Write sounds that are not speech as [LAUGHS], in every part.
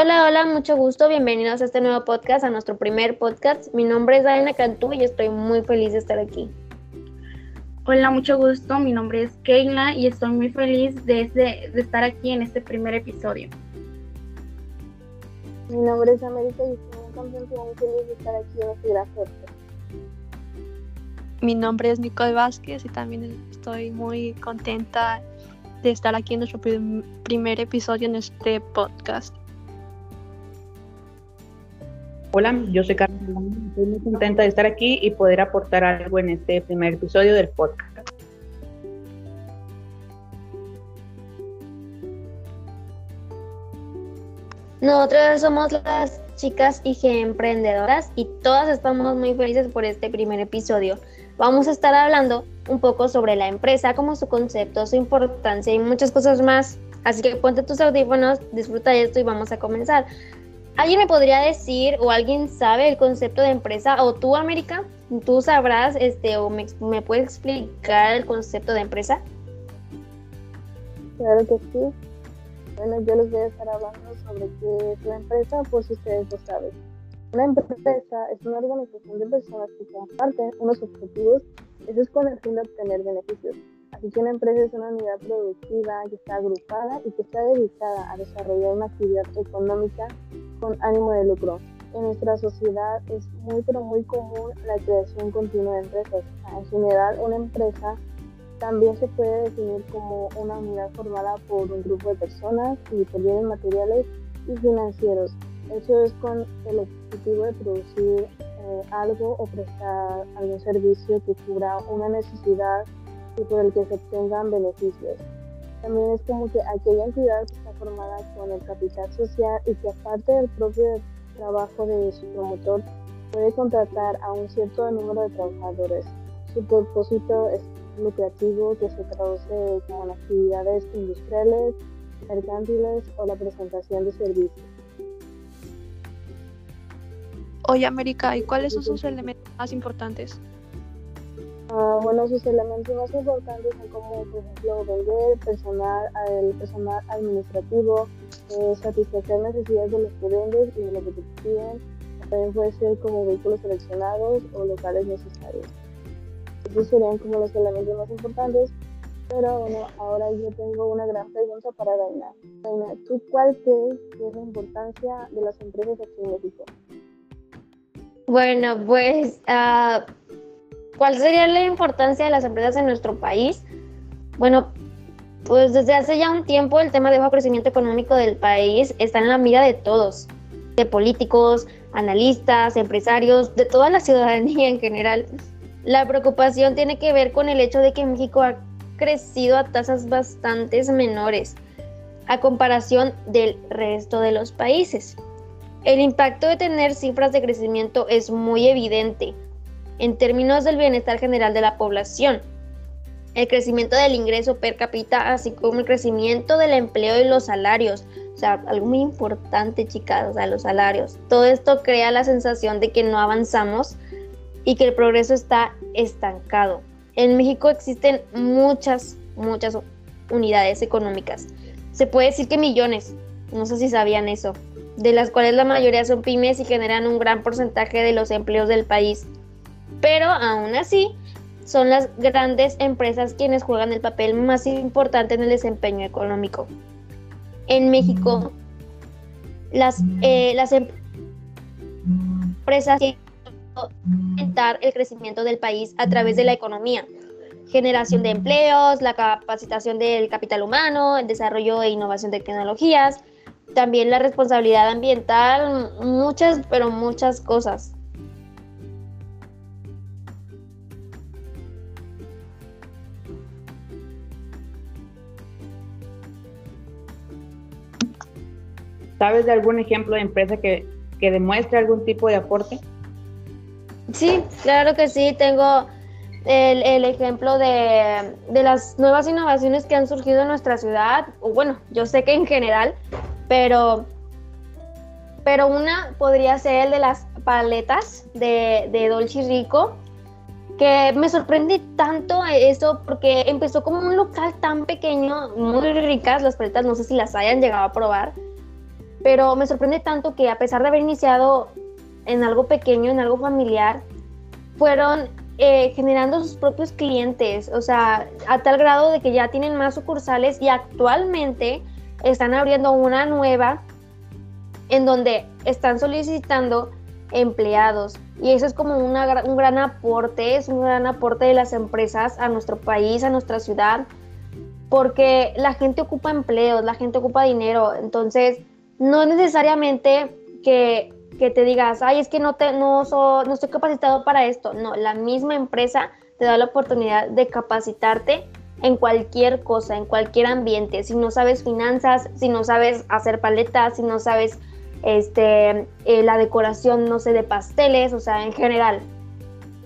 Hola, hola, mucho gusto. Bienvenidos a este nuevo podcast, a nuestro primer podcast. Mi nombre es Diana Cantú y estoy muy feliz de estar aquí. Hola, mucho gusto. Mi nombre es Keila y estoy muy feliz de, de estar aquí en este primer episodio. Mi nombre es América y estoy muy contenta y muy feliz de estar aquí en este gran podcast. Mi nombre es Nicole Vázquez y también estoy muy contenta de estar aquí en nuestro primer episodio en este podcast. Hola, yo soy Carmen. Estoy muy contenta de estar aquí y poder aportar algo en este primer episodio del podcast. Nosotras somos las chicas IG emprendedoras y todas estamos muy felices por este primer episodio. Vamos a estar hablando un poco sobre la empresa, como su concepto, su importancia y muchas cosas más. Así que ponte tus audífonos, disfruta de esto y vamos a comenzar. ¿Alguien me podría decir o alguien sabe el concepto de empresa o tú, América? ¿Tú sabrás este o me, me puedes explicar el concepto de empresa? Claro que sí. Bueno, yo les voy a estar hablando sobre qué es la empresa por si ustedes lo saben. Una empresa es una organización de personas que comparten unos objetivos, eso es con el fin de obtener beneficios. Así que una empresa es una unidad productiva que está agrupada y que está dedicada a desarrollar una actividad económica con ánimo de lucro. En nuestra sociedad es muy pero muy común la creación continua de empresas. En general, una empresa también se puede definir como una unidad formada por un grupo de personas y por bienes materiales y financieros. Eso es con el objetivo de producir eh, algo o prestar algún servicio que cubra una necesidad y por el que se obtengan beneficios. También es como que aquella entidad que está formada con el capital social y que aparte del propio trabajo de su promotor puede contratar a un cierto número de trabajadores. Su propósito es lucrativo que se traduce como en actividades industriales, mercantiles o la presentación de servicios. Oye, América, ¿y cuáles son sus elementos más importantes? Uh, bueno, sus elementos más importantes son como, por ejemplo, vender, personal, el personal administrativo, eh, satisfacer necesidades de los vendes y de los que te piden. También puede ser como vehículos seleccionados o locales necesarios. Esos serían como los elementos más importantes. Pero bueno, ahora yo tengo una gran pregunta para Daina. Daina, ¿tú cuál crees que es la importancia de las empresas aquí en México? Bueno, pues uh, ¿Cuál sería la importancia de las empresas en nuestro país? Bueno, pues desde hace ya un tiempo el tema de bajo crecimiento económico del país está en la mira de todos, de políticos, analistas, empresarios, de toda la [LAUGHS] ciudadanía en general. La preocupación tiene que ver con el hecho de que México ha crecido a tasas bastante menores a comparación del resto de los países. El impacto de tener cifras de crecimiento es muy evidente en términos del bienestar general de la población, el crecimiento del ingreso per cápita, así como el crecimiento del empleo y los salarios. O sea, algo muy importante, chicas, o sea, los salarios. Todo esto crea la sensación de que no avanzamos y que el progreso está estancado. En México existen muchas, muchas unidades económicas. Se puede decir que millones, no sé si sabían eso, de las cuales la mayoría son pymes y generan un gran porcentaje de los empleos del país. Pero aún así, son las grandes empresas quienes juegan el papel más importante en el desempeño económico. En México, las, eh, las empresas quieren aumentar el crecimiento del país a través de la economía, generación de empleos, la capacitación del capital humano, el desarrollo e innovación de tecnologías, también la responsabilidad ambiental, muchas, pero muchas cosas. ¿Sabes de algún ejemplo de empresa que, que demuestre algún tipo de aporte? Sí, claro que sí. Tengo el, el ejemplo de, de, las nuevas innovaciones que han surgido en nuestra ciudad. O bueno, yo sé que en general, pero, pero una podría ser el de las paletas de, de Dolce Rico, que me sorprende tanto eso porque empezó como un local tan pequeño, muy ricas las paletas, no sé si las hayan llegado a probar pero me sorprende tanto que a pesar de haber iniciado en algo pequeño, en algo familiar, fueron eh, generando sus propios clientes, o sea, a tal grado de que ya tienen más sucursales y actualmente están abriendo una nueva en donde están solicitando empleados. Y eso es como una, un gran aporte, es un gran aporte de las empresas a nuestro país, a nuestra ciudad, porque la gente ocupa empleos, la gente ocupa dinero, entonces no necesariamente que que te digas, ay, es que no, te, no, no estoy capacitado para esto. No, la misma empresa te da la oportunidad de capacitarte en cualquier cosa, en cualquier ambiente. Si no sabes finanzas, si no sabes hacer paletas, si no sabes este, eh, la decoración, no sé, de pasteles, o sea, en general.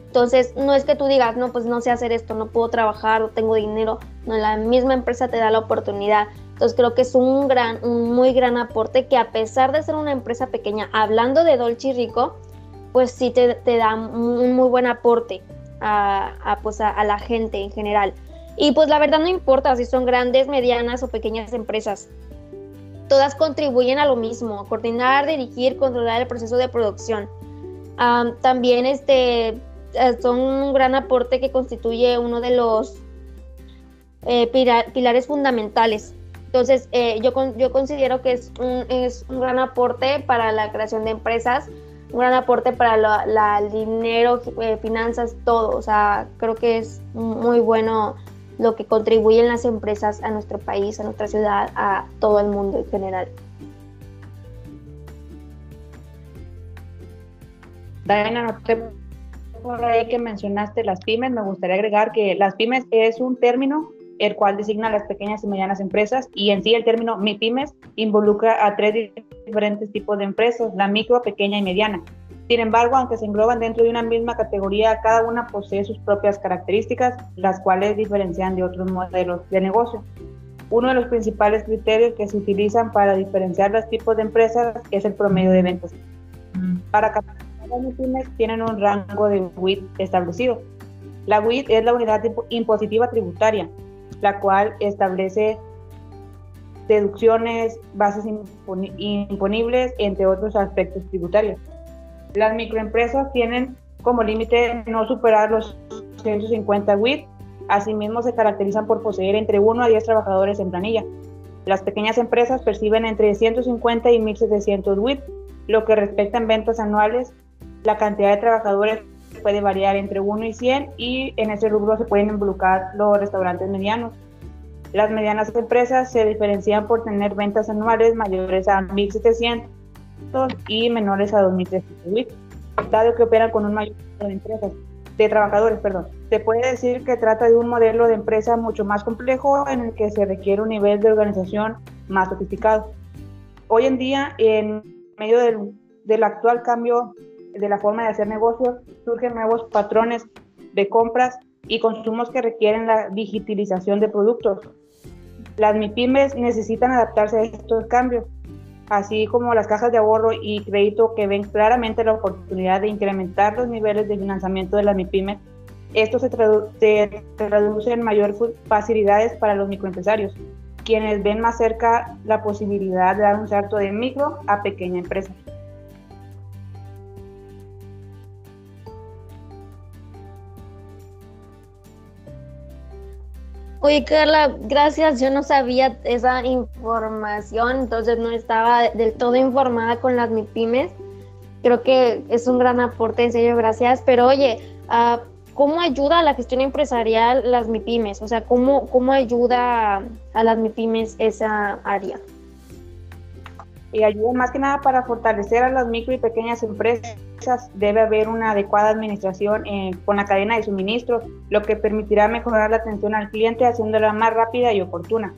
Entonces, no es que tú digas, no, pues no sé hacer esto, no puedo trabajar, no tengo dinero. No, la misma empresa te da la oportunidad entonces creo que es un gran, un muy gran aporte que a pesar de ser una empresa pequeña, hablando de Dolce Rico, pues sí te, da un muy buen aporte a, pues a, la gente en general. Y pues la verdad no importa si son grandes, medianas o pequeñas empresas. Todas contribuyen a lo mismo, coordinar, dirigir, controlar el proceso de producción. también este, eh, son un gran aporte que constituye uno de los eh, pilares fundamentales entonces, eh, yo, yo considero que es un, es un gran aporte para la creación de empresas, un gran aporte para el dinero, eh, finanzas, todo. O sea, creo que es muy bueno lo que contribuyen las empresas a nuestro país, a nuestra ciudad, a todo el mundo en general. Diana, noté por ahí que mencionaste las pymes, me gustaría agregar que las pymes es un término el cual designa a las pequeñas y medianas empresas y en sí el término MIPYMES involucra a tres diferentes tipos de empresas, la micro, pequeña y mediana. Sin embargo, aunque se engloban dentro de una misma categoría, cada una posee sus propias características, las cuales diferencian de otros modelos de negocio. Uno de los principales criterios que se utilizan para diferenciar los tipos de empresas es el promedio de ventas. Mm. Para cada MIPYMES tienen un rango de WIT establecido. La WIT es la unidad impositiva tributaria, la cual establece deducciones, bases imponibles, entre otros aspectos tributarios. Las microempresas tienen como límite no superar los 150 WIT, asimismo se caracterizan por poseer entre 1 a 10 trabajadores en planilla. Las pequeñas empresas perciben entre 150 y 1.700 WIT, lo que respecta en ventas anuales, la cantidad de trabajadores puede variar entre 1 y 100 y en ese rubro se pueden involucrar los restaurantes medianos. Las medianas empresas se diferencian por tener ventas anuales mayores a 1.700 y menores a 2.300 dado que operan con un mayor número de empresas, de trabajadores, perdón. Se puede decir que trata de un modelo de empresa mucho más complejo en el que se requiere un nivel de organización más sofisticado. Hoy en día, en medio del, del actual cambio de la forma de hacer negocios, surgen nuevos patrones de compras y consumos que requieren la digitalización de productos. Las MIPIMES necesitan adaptarse a estos cambios, así como las cajas de ahorro y crédito que ven claramente la oportunidad de incrementar los niveles de financiamiento de las MIPIMES. Esto se, traduce en mayores facilidades para los microempresarios, quienes ven más cerca la posibilidad de dar un salto de micro a pequeña empresa. Oye, Carla, gracias. Yo no sabía esa información, entonces no estaba del todo informada con las MIPIMES. Creo que es un gran aporte, en serio, gracias. Pero oye, ah, ¿cómo ayuda a la gestión empresarial las MIPIMES? O sea, ¿cómo, cómo ayuda a las MIPIMES esa área? Y ayuda más que nada para fortalecer a las micro y pequeñas empresas debe haber una adecuada administración eh, con la cadena de suministro, lo que permitirá mejorar la atención al cliente haciéndola más rápida y oportuna.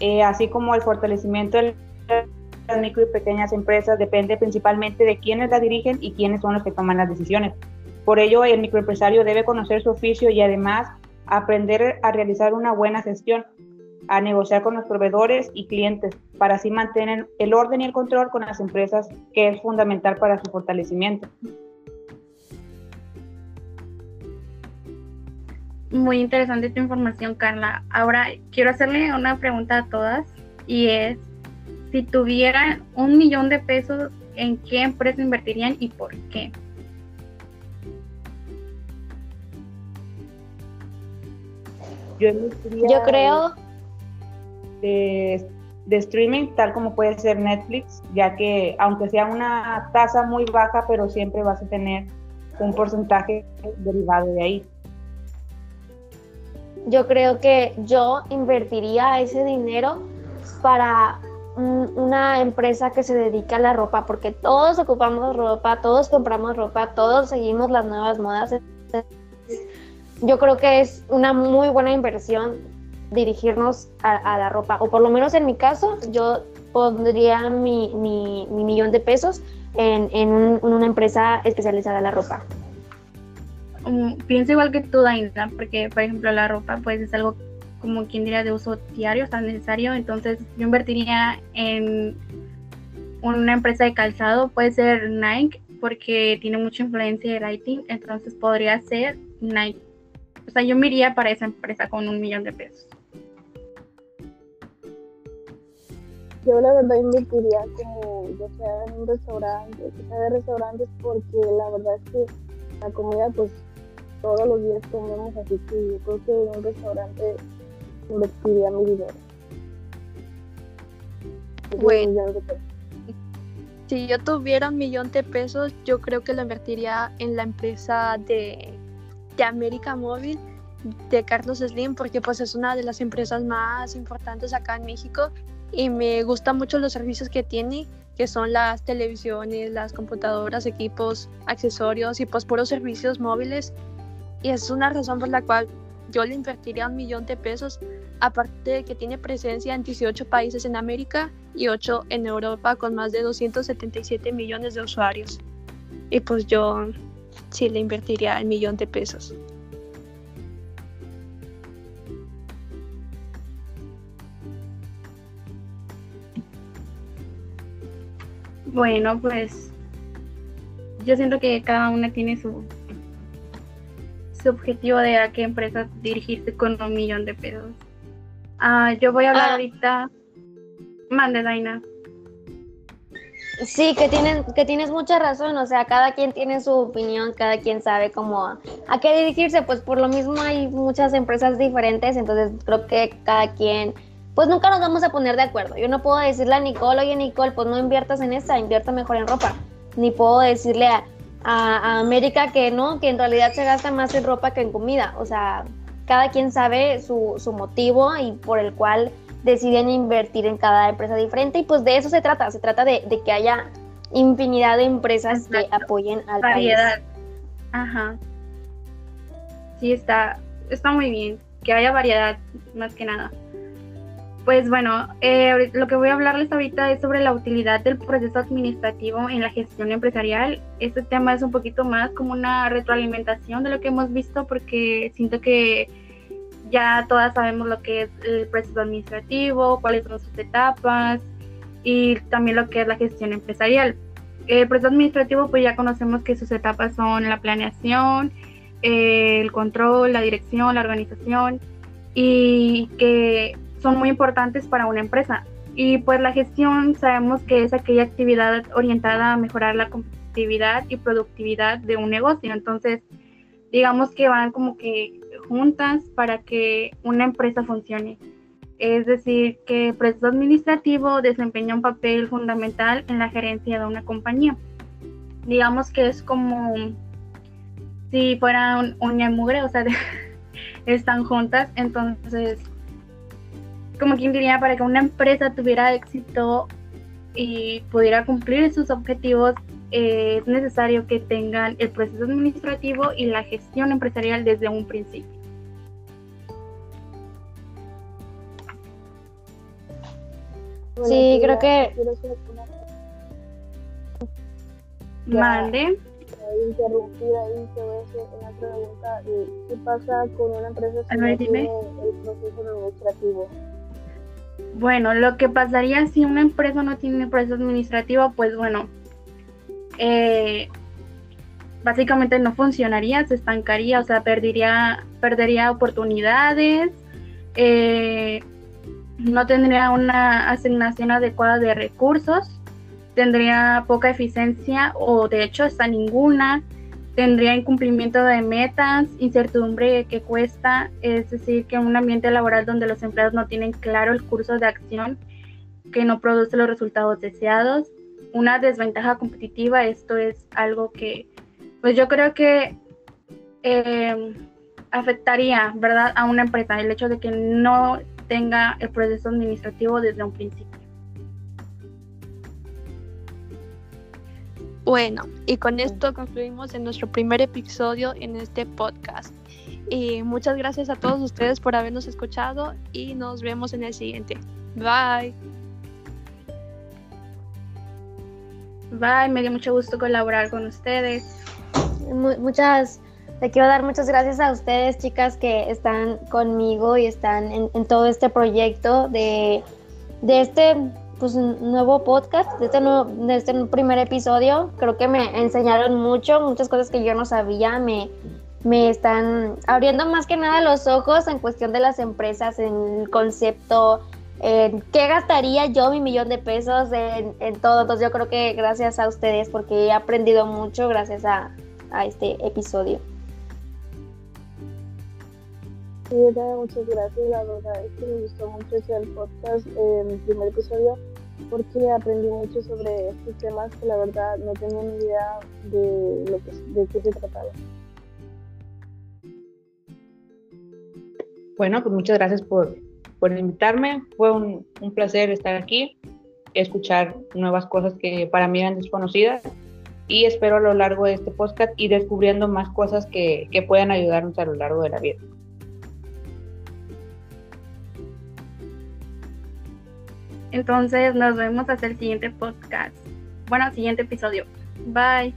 Eh, así como el fortalecimiento de las micro y pequeñas empresas depende principalmente de quiénes la dirigen y quiénes son los que toman las decisiones. Por ello, el microempresario debe conocer su oficio y además aprender a realizar una buena gestión, a negociar con los proveedores y clientes para así mantener el orden y el control con las empresas, que es fundamental para su fortalecimiento. Muy interesante esta información, Carla. Ahora quiero hacerle una pregunta a todas y es si tuvieran un millón de pesos, ¿en qué empresa invertirían y por qué? Yo, creo, de, de streaming, tal como puede ser Netflix, ya que aunque sea una tasa muy baja, pero siempre vas a tener un porcentaje derivado de ahí. yo creo que yo invertiría ese dinero para un- una empresa que se dedica a la ropa, porque todos ocupamos ropa, todos compramos ropa, todos seguimos las nuevas modas. Yo creo que es una muy buena inversión dirigirnos a, la ropa, o por lo menos en mi caso, yo pondría mi, mi- mi millón de pesos en, en un- en una empresa especializada en la ropa. Um, pienso igual que tú, Daina, porque por ejemplo la ropa pues es algo como quien diría de uso diario, tan necesario, entonces yo invertiría en una empresa de calzado, puede ser Nike, porque tiene mucha influencia de lighting, entonces podría ser Nike. O sea, yo me iría para esa empresa con un millón de pesos. Yo la verdad invertiría como ya sea en un restaurante, sea de restaurantes, porque la verdad es que la comida pues todos los días comemos, así que yo creo que en un restaurante invertiría mi dinero. Bueno. Si yo tuviera un millón de pesos, yo creo que lo invertiría en la empresa de, de América Móvil, de Carlos Slim, porque pues es una de las empresas más importantes acá en México y me gustan mucho los servicios que tiene, que son las televisiones, las computadoras, equipos, accesorios y pues puros servicios móviles. Y es una razón por la cual yo le invertiría un millón de pesos, aparte de que tiene presencia en 18 países en América y 8 en Europa con más de 277 millones de usuarios. Y pues yo sí le invertiría el millón de pesos. Bueno, pues yo siento que cada una tiene su, su objetivo de a qué empresa dirigirse con un millón de pesos. Ah, yo voy a hablar Ah. ahorita. Mande, Daina. Sí, que, tienen, que tienes mucha razón, o sea, cada quien tiene su opinión, cada quien sabe cómo a, a qué dirigirse, pues por lo mismo hay muchas empresas diferentes, entonces creo que cada quien, pues nunca nos vamos a poner de acuerdo. Yo no puedo decirle a Nicole, oye Nicole, pues no inviertas en esta, invierta mejor en ropa. Ni puedo decirle a, a- a América que no, que en realidad se gasta más en ropa que en comida, o sea, cada quien sabe su, su motivo y por el cual deciden invertir en cada empresa diferente y pues de eso se trata, se trata de, de que haya infinidad de empresas que apoyen al Variedad. país. Ajá. Sí, está, está muy bien. Que haya variedad, más que nada. Pues bueno, eh, lo que voy a hablarles ahorita es sobre la utilidad del proceso administrativo en la gestión empresarial. Este tema es un poquito más como una retroalimentación de lo que hemos visto porque siento que ya todas sabemos lo que es el proceso administrativo, cuáles son sus etapas y también lo que es la gestión empresarial. El proceso administrativo, pues ya conocemos que sus etapas son la planeación, eh, el control, la dirección, la organización y que son muy importantes para una empresa. Y pues la gestión sabemos que es aquella actividad orientada a mejorar la competitividad y productividad de un negocio. Entonces, digamos que van como que juntas para que una empresa funcione. Es decir, que el proceso administrativo desempeña un papel fundamental en la gerencia de una compañía. Digamos que es como si fuera un, un mugre, o sea, [LAUGHS] están juntas, entonces, como quien diría, para que una empresa tuviera éxito y pudiera cumplir sus objetivos, eh, es necesario que tengan el proceso administrativo y la gestión empresarial desde un principio. Bueno, Sí, creo que-. Mande. interrumpir ahí, te voy a hacer una pregunta. ¿Qué pasa con una empresa ver, no tiene el proceso administrativo? Bueno, lo que pasaría si una empresa no tiene proceso administrativo, pues bueno, eh, básicamente no funcionaría, se estancaría, o sea, perdería, perdería oportunidades, eh, no tendría una asignación adecuada de recursos, tendría poca eficiencia o de hecho hasta ninguna, tendría incumplimiento de metas, incertidumbre que cuesta, es decir, que un ambiente laboral donde los empleados no tienen claro el curso de acción que no produce los resultados deseados, una desventaja competitiva, esto es algo que, pues yo creo que eh, afectaría, ¿verdad?, a una empresa, el hecho de que no tenga el proceso administrativo desde un principio. Bueno, y con esto concluimos en nuestro primer episodio en este podcast. Y muchas gracias a todos ustedes por habernos escuchado y nos vemos en el siguiente. Bye. Bye, me dio mucho gusto colaborar con ustedes. muchas, le quiero dar muchas gracias a ustedes, chicas, que están conmigo y están en, todo este proyecto de, de este pues, nuevo podcast, de este, de este primer episodio. Creo que me enseñaron mucho, muchas cosas que yo no sabía, me, me están abriendo más que nada los ojos en cuestión de las empresas, en el concepto, qué gastaría yo mi millón de pesos en, todo. Entonces yo creo que gracias a ustedes porque he aprendido mucho gracias a, este episodio. Sí, muchas gracias. La verdad es que me gustó mucho el podcast, en mi primer episodio, porque aprendí mucho sobre estos temas que la verdad no tenía ni idea de, lo que, de qué se trataba. Bueno, pues muchas gracias por, por invitarme. Fue un, un, placer estar aquí, escuchar nuevas cosas que para mí eran desconocidas y espero a lo largo de este podcast ir descubriendo más cosas que, que puedan ayudarnos a lo largo de la vida. Entonces nos vemos hasta el siguiente podcast. Bueno, siguiente episodio. Bye.